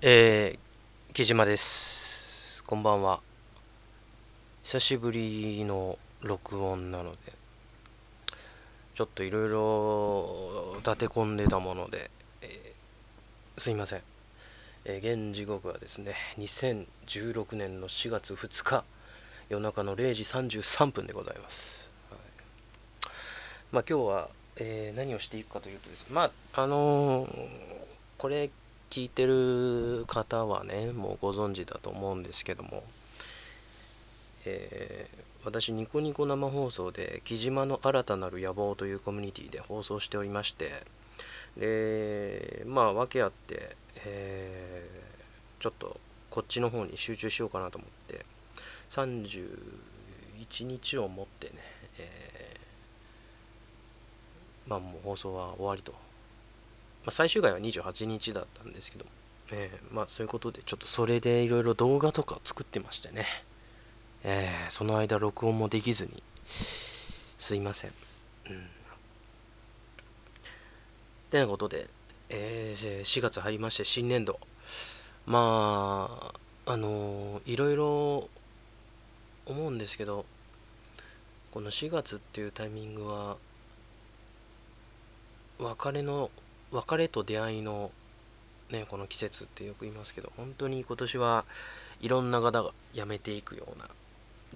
えー、木島です。こんばんは。久しぶりの録音なので、ちょっといろいろ立て込んでたもので、えーすいません。えー現時刻はですね、2016年の4月2日、夜中の0時33分でございます。まあ今日は、えー何をしていくかというとですね、まあ、あのーこれ聞いてる方はねもうご存知だと思うんですけども、えー私ニコニコ生放送で「木島の新たなる野望」というコミュニティで放送しておりましてでまあ訳あって、えーちょっとこっちの方に集中しようかなと思って31日をもってね、えーまあもう放送は終わりと。まあ、最終回は28日だったんですけど、えーまあそういうことでちょっとそれでいろいろ動画とかを作ってましてね、えーその間録音もできずに。すいません。うん。てなことで、えー4月入りまして新年度。まああのーいろいろ思うんですけどこの4月っていうタイミングは別れの別れと出会いのねこの季節ってよく言いますけど本当に今年はいろんな方が辞めていくような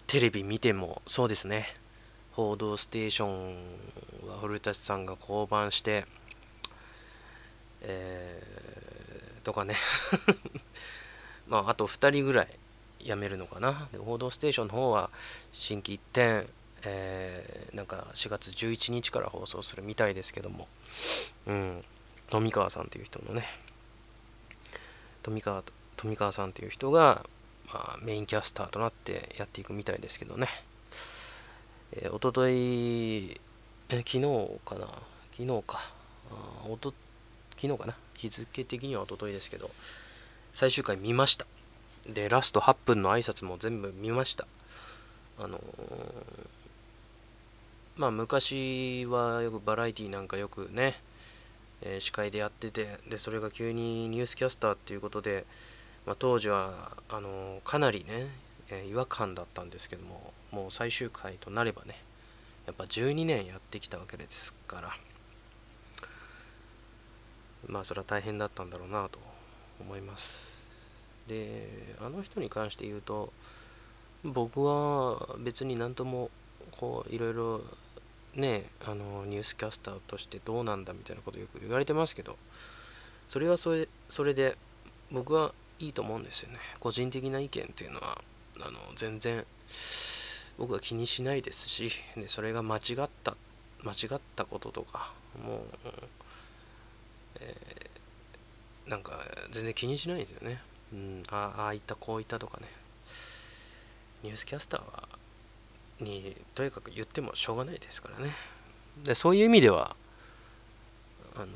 テレビ見てもそうですね「報道ステーション」は古舘さんが降板してえーとかね。まああと2人ぐらい辞めるのかな。で報道ステーションの方は新規一転えーなんか4月11日から放送するみたいですけども。うん。富川さんっていう人のね。富川富川さんっていう人が、まあ、メインキャスターとなってやっていくみたいですけどね、えー、おとといえ昨日かな？昨日か。あおと昨日かな？日付的にはおとといですけど最終回見ました。でラスト8分の挨拶も全部見ました。あのーまあ昔はよくバラエティなんかよくねえー司会でやっててでそれが急にニュースキャスターっていうことで、まあ、当時はあのかなりね、えー違和感だったんですけどももう最終回となればねやっぱ12年やってきたわけですからまあそれは大変だったんだろうなと思います。であの人に関して言うと僕は別になんともこういろいろねあのニュースキャスターとしてどうなんだみたいなことよく言われてますけどそれはそれそれで僕はいいと思うんですよね。個人的な意見っていうのはあの全然僕は気にしないですしでそれが間違った間違ったこととかもう、えーなんか全然気にしないんですよね、うん、ああいったこういったとかね。ニュースキャスターはにとにかく言ってもしょうがないですからね。でそういう意味ではあの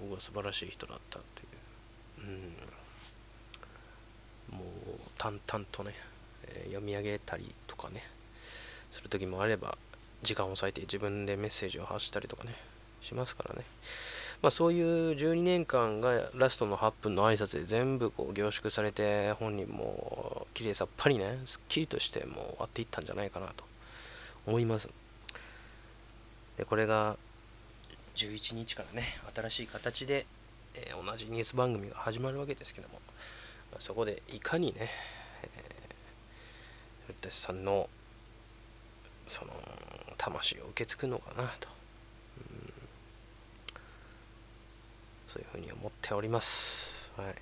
僕は素晴らしい人だったという、うん、もう淡々とね、えー読み上げたりとかねする時もあれば時間を割いて自分でメッセージを発したりとかねしますからね。まあそういう12年間がラストの8分の挨拶で全部こう凝縮されて本人も綺麗さっぱりねすっきりとしてもう終わっていったんじゃないかなと。思います。でこれが11日からね新しい形で、えー同じニュース番組が始まるわけですけども、そこでいかにね、えー、古さんのその魂を受け継ぐのかなと、うん。そういうふうに思っております。はい。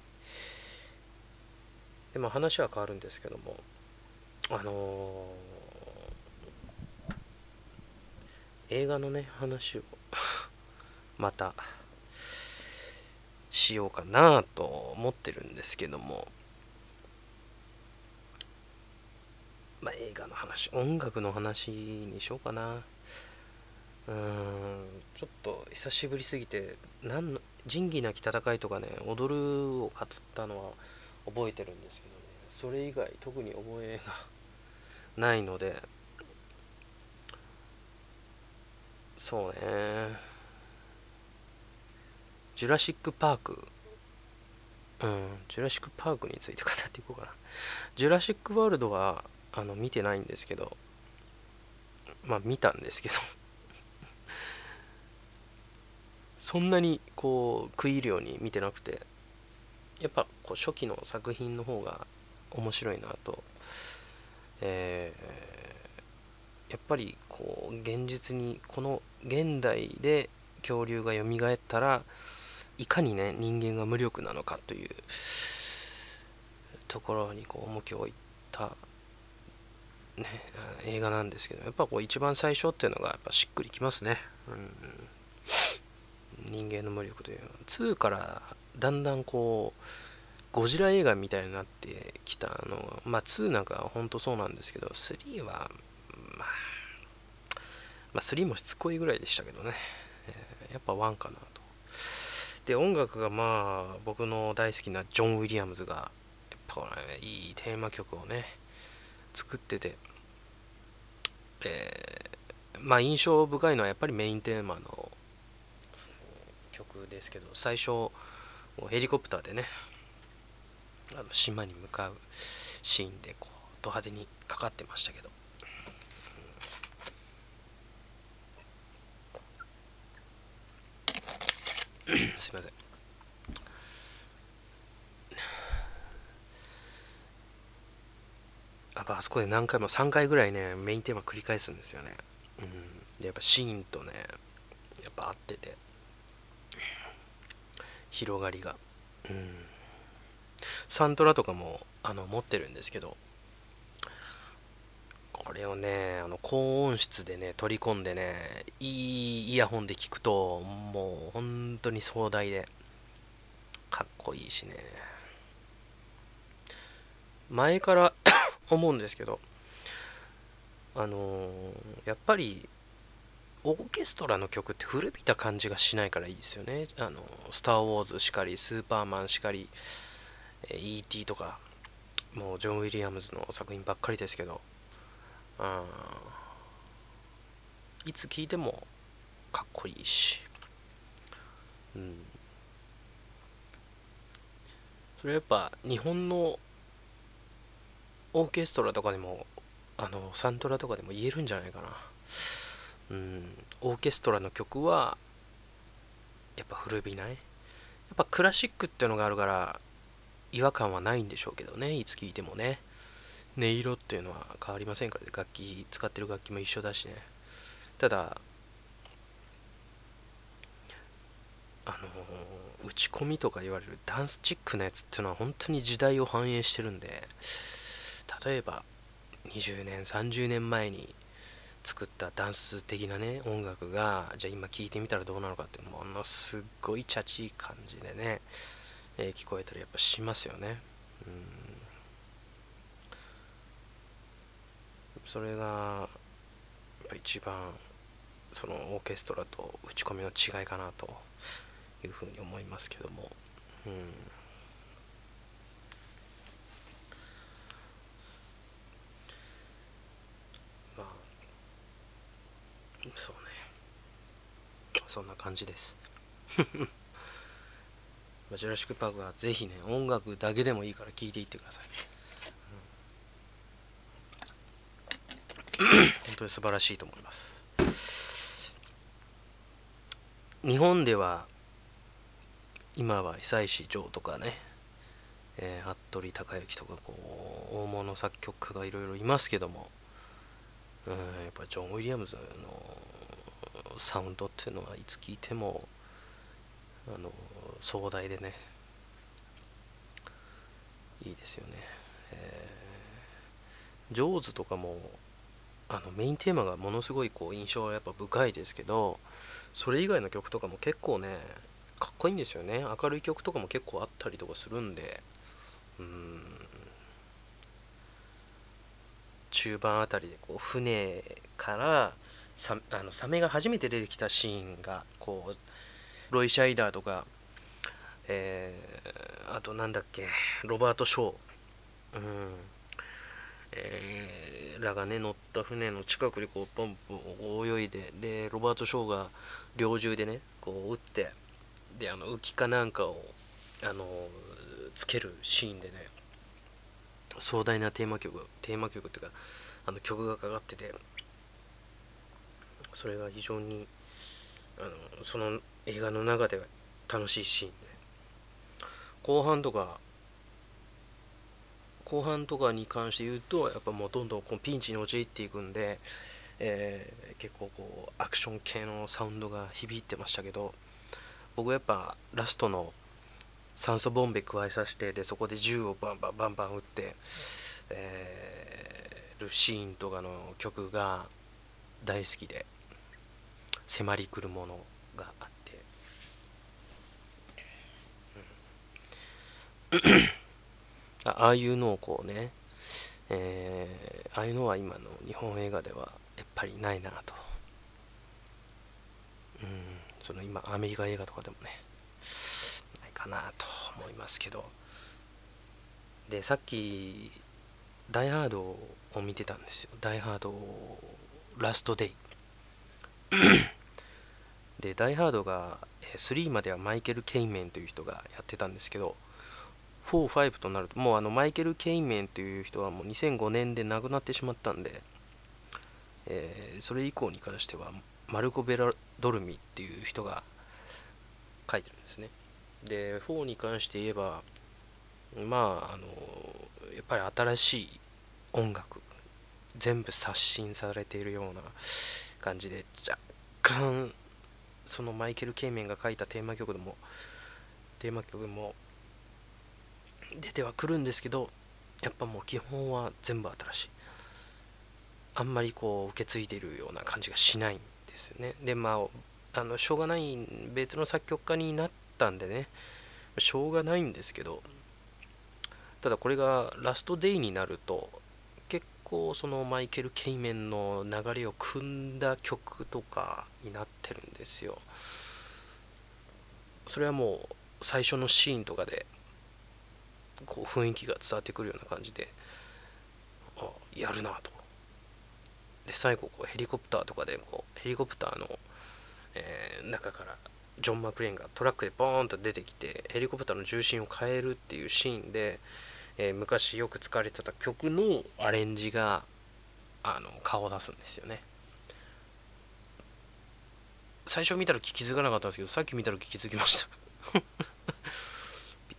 でまあ話は変わるんですけどもあのー映画のね話を またしようかなと思ってるんですけども。まあ映画の話音楽の話にしようかな。うーんちょっと久しぶりすぎて何の仁義なき戦いとかね踊るを語ったのは覚えてるんですけどね。それ以外特に覚えがないので。そうね。ジュラシック・パークうんジュラシック・パークについて語っていこうかな。ジュラシック・ワールドはあの見てないんですけど。まあ見たんですけど。そんなにこう食い入るように見てなくて。やっぱこう初期の作品の方が面白いなと、えー、やっぱりこう現実にこの現代で恐竜が蘇ったらいかにね人間が無力なのかというところにこう重きを置いた、ね、映画なんですけどやっぱこう一番最初っていうのがやっぱしっくりきますね、うん、人間の無力というのは2からだんだんこうゴジラ映画みたいになってきたのがまあ2なんかは本当そうなんですけど3はまあ3もしつこいぐらいでしたけどね、えー、やっぱ1かなと。で音楽がまあ僕の大好きなジョン・ウィリアムズがやっぱ、ね、いいテーマ曲をね作ってて、えー、まあ印象深いのはやっぱりメインテーマの曲ですけど最初ヘリコプターでねあの島に向かうシーンでこうド派手にかかってましたけど。すいません。やっぱあそこで何回も3回ぐらいねメインテーマ繰り返すんですよね。うん。でやっぱシーンとねやっぱ合ってて。広がりが。うん。サントラとかもあの持ってるんですけど。これをねあの高音質でね取り込んでねいいイヤホンで聞くともう本当に壮大でかっこいいしね前から 思うんですけどあのー、やっぱりオーケストラの曲って古びた感じがしないからいいですよね。あの、スター・ウォーズしかり、スーパーマンしかり、E.T. とか、もうジョン・ウィリアムズの作品ばっかりですけど、いつ聴いてもかっこいいし、うん、それやっぱ日本のオーケストラとかでもあのサントラとかでも言えるんじゃないかな、うん、オーケストラの曲はやっぱ古びない。やっぱクラシックっていうのがあるから違和感はないんでしょうけどねいつ聴いてもね音色っていうのは変わりませんか？らね楽器使ってる楽器も一緒だしね。ただあのー、打ち込みとか言われるダンスチックなやつっていうのは本当に時代を反映してるんで例えば20年30年前に作ったダンス的なね音楽がじゃあ今聴いてみたらどうなのかってものすごいチャチい感じでね、えー、聞こえたりやっぱしますよね。うん。それがやっぱ一番そのオーケストラと打ち込みの違いかなというふうに思いますけども、うん、まあそうね。そんな感じです。ジュラシック・パークはぜひね音楽だけでもいいから聴いていってくださいね。本当に素晴らしいと思います。日本では今は久石譲とかね、えー、服部孝之とかこう大物作曲家がいろいろいますけども、うん、やっぱジョン・ウィリアムズのサウンドっていうのはいつ聴いてもあの壮大でねいいですよね、えー、ジョーズとかもあのメインテーマがものすごいこう印象はやっぱ深いですけどそれ以外の曲とかも結構ねかっこいいんですよね。明るい曲とかも結構あったりとかするんで。うん。中盤あたりでこう船からさあのサメが初めて出てきたシーンがこうロイ・シャイダーとか、えー、あとなんだっけロバート・ショー、うん。えー、らがね乗った船の近くでこうポンポン泳いででロバート・ショーが猟銃でねこう撃ってであの浮きかなんかをあのつけるシーンでね壮大なテーマ曲テーマ曲っていうかあの曲がかかっててそれが非常にあのその映画の中では楽しいシーンで後半とか後半とかに関して言うとやっぱもうどんどんこうピンチに陥っていくんで、えー、結構こうアクション系のサウンドが響いてましたけど僕はやっぱラストの酸素ボンベ加えさせてでそこで銃をバンバンバンバン撃って、えー、るシーンとかの曲が大好きで迫り来るものがあって、うん、ああいうのをこうね、えー、ああいうのは今の日本映画ではやっぱりないなと、うん、その今アメリカ映画とかでもねないかなと思いますけど。でさっき「ダイ・ハード」を見てたんですよ「ダイ・ハードラストデイ」で、ダイ・ハードが3まではマイケル・ケイメンという人がやってたんですけど、4、5となると、もうあのマイケル・ケイメンという人はもう2005年で亡くなってしまったんで、えー、それ以降に関しては、マルコ・ベラドルミっていう人が書いてるんですね。で、4に関して言えば、まあ、あの、やっぱり新しい音楽、全部刷新されているような感じで、若干そのマイケル・ケイメンが書いたテーマ曲でもテーマ曲も出てはくるんですけどやっぱもう基本は全部新しい。あんまりこう受け継いでるような感じがしないんですよね。でまああのしょうがない別の作曲家になったんでね。しょうがないんですけどただこれがラストデイになると結構そのマイケル・ケイメンの流れを組んだ曲とかになってるんですよ。それはもう最初のシーンとかでこう雰囲気が伝わってくるような感じであやるなと。で最後こうヘリコプターとかでこうヘリコプターの、えー、中からジョン・マクレーンがトラックでボーンと出てきてヘリコプターの重心を変えるっていうシーンでえー、昔よく使われてた曲のアレンジがあの顔を出すんですよね。最初見たら気づかなかったんですけどさっき見たら気づきました。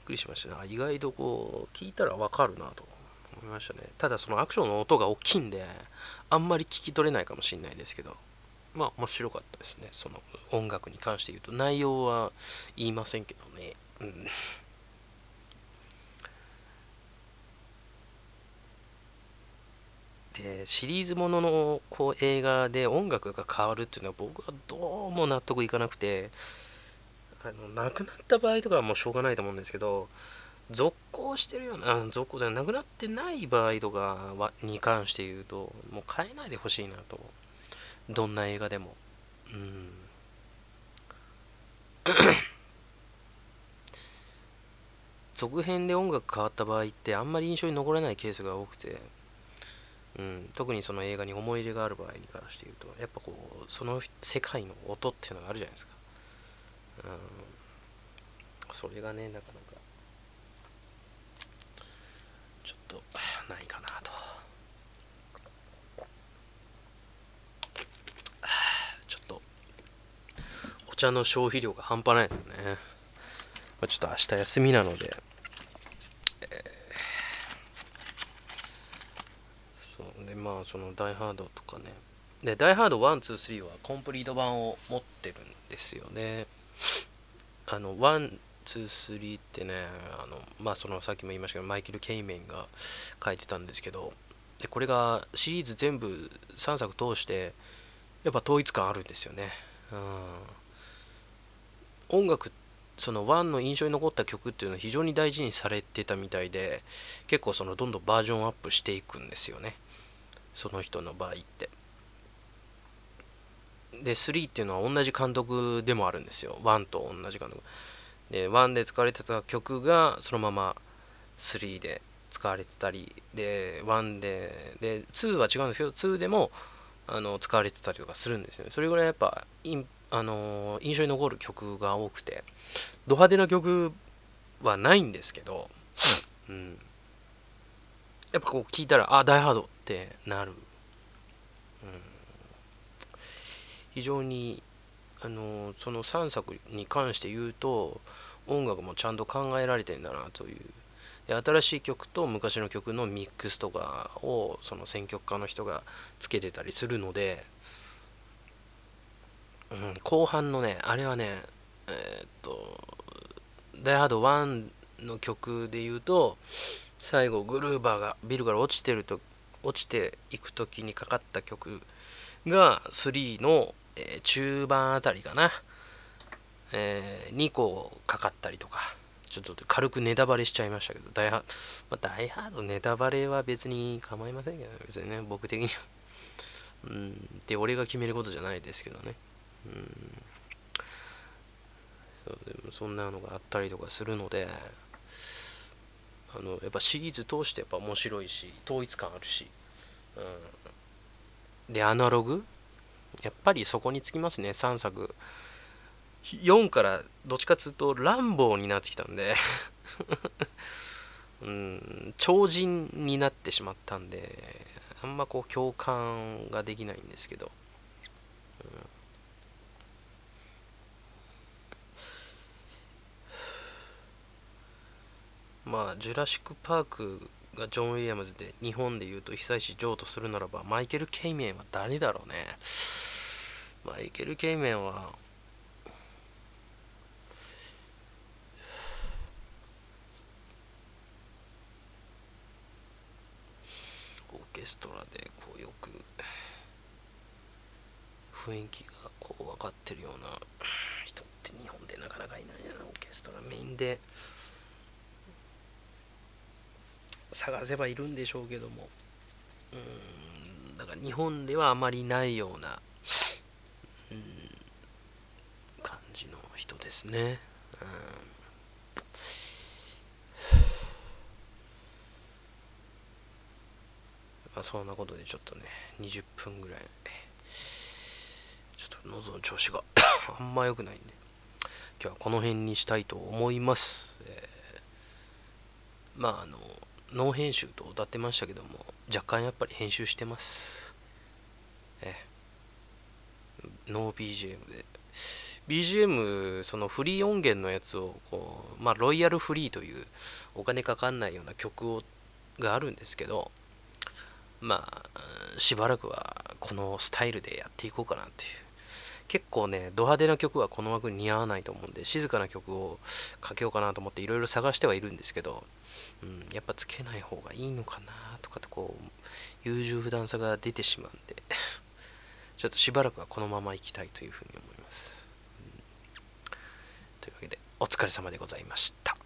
くりしました。ね意外とこう聞いたらわかるなと思いましたね。ただそのアクションの音が大きいんであんまり聞き取れないかもしれないですけどまあ面白かったですね。その音楽に関して言うと。内容は言いませんけどね。うん。でシリーズもののこう映画で音楽が変わるっていうのは僕はどうも納得いかなくてあの亡くなった場合とかはもうしょうがないと思うんですけど続行してるような続行ではなくなってない場合とかはに関して言うともう変えないでほしいなと。どんな映画でも。うん。続編で音楽変わった場合ってあんまり印象に残らないケースが多くて。うん、特にその映画に思い入れがある場合に関して言うとやっぱこうその世界の音っていうのがあるじゃないですか、うん、それがねなかなかちょっとないかなと。ちょっとお茶の消費量が半端ないですよね、まあ、ちょっと明日休みなので。まあそのダイハードとかね。でダイハード123はコンプリート版を持ってるんですよね。あの123ってねあのまあそのさっきも言いましたけどマイケル・ケイメンが書いてたんですけどでこれがシリーズ全部3作通してやっぱ統一感あるんですよね、うん、音楽その1の印象に残った曲っていうのは非常に大事にされてたみたいで結構そのどんどんバージョンアップしていくんですよね。その人の場合って。で3っていうのは同じ監督でもあるんですよ。1と同じ監督。で1で使われてた曲がそのまま3で使われてたりで1でで2は違うんですけど2でもあの使われてたりとかするんですよね。それぐらいやっぱあの印象に残る曲が多くて。ド派手な曲はないんですけど、うん、やっぱこう聞いたらあダイハードってなる、うん、非常にあのその3作に関して言うと音楽もちゃんと考えられてんだなという。で新しい曲と昔の曲のミックスとかをその選曲家の人がつけてたりするので、うん、後半のねあれはねえー、っと「ダイハード1」の曲で言うと最後グルーバーがビルから落ちてると落ちていく時にかかった曲が3の、えー、中盤あたりかな、えー、2個かかったりとかちょっと軽くネタバレしちゃいましたけど、ダイハ,、まあ、ダイハードネタバレは別に構いませんけど、ね、別にね、僕的には。うん、って俺が決めることじゃないですけどね。うん、そうでもそんなのがあったりとかするので、あのやっぱシリーズ通してやっぱ面白いし、統一感あるし、うん、で、アナログやっぱりそこにつきますね、3作。4からどっちかっていうと乱暴になってきたんで。うん超人になってしまったんであんまこう共感ができないんですけど、まあジュラシック・パークがジョン・ウィリアムズで日本でいうと久石譲とするならばマイケル・ケイメンは誰だろうね。マイケル・ケイメンはオーケストラでこうよく雰囲気がこう分かってるような人って日本でなかなかいないなオーケストラ。メインで探せばいるんでしょうけどもうんだから日本ではあまりないようなうん感じの人ですね。うんまあ、そんなことでちょっとね、20分ぐらい、ちょっと喉の調子が あんま良くないんで、今日はこの辺にしたいと思います。えー、まあ、あの、ノー編集と歌ってましたけども、若干やっぱり編集してます。え、ノー BGM で。BGM、そのフリー音源のやつをこう、まあ、ロイヤルフリーというお金かかんないような曲をがあるんですけど、まあ、しばらくはこのスタイルでやっていこうかなっていう。結構ね、ド派手な曲はこの枠に似合わないと思うんで、静かな曲をかけようかなと思っていろいろ探してはいるんですけど、うん、やっぱつけない方がいいのかなとかってこう、優柔不断さが出てしまうんで、ちょっとしばらくはこのままいきたいというふうに思います。うん、というわけで、お疲れ様でございました。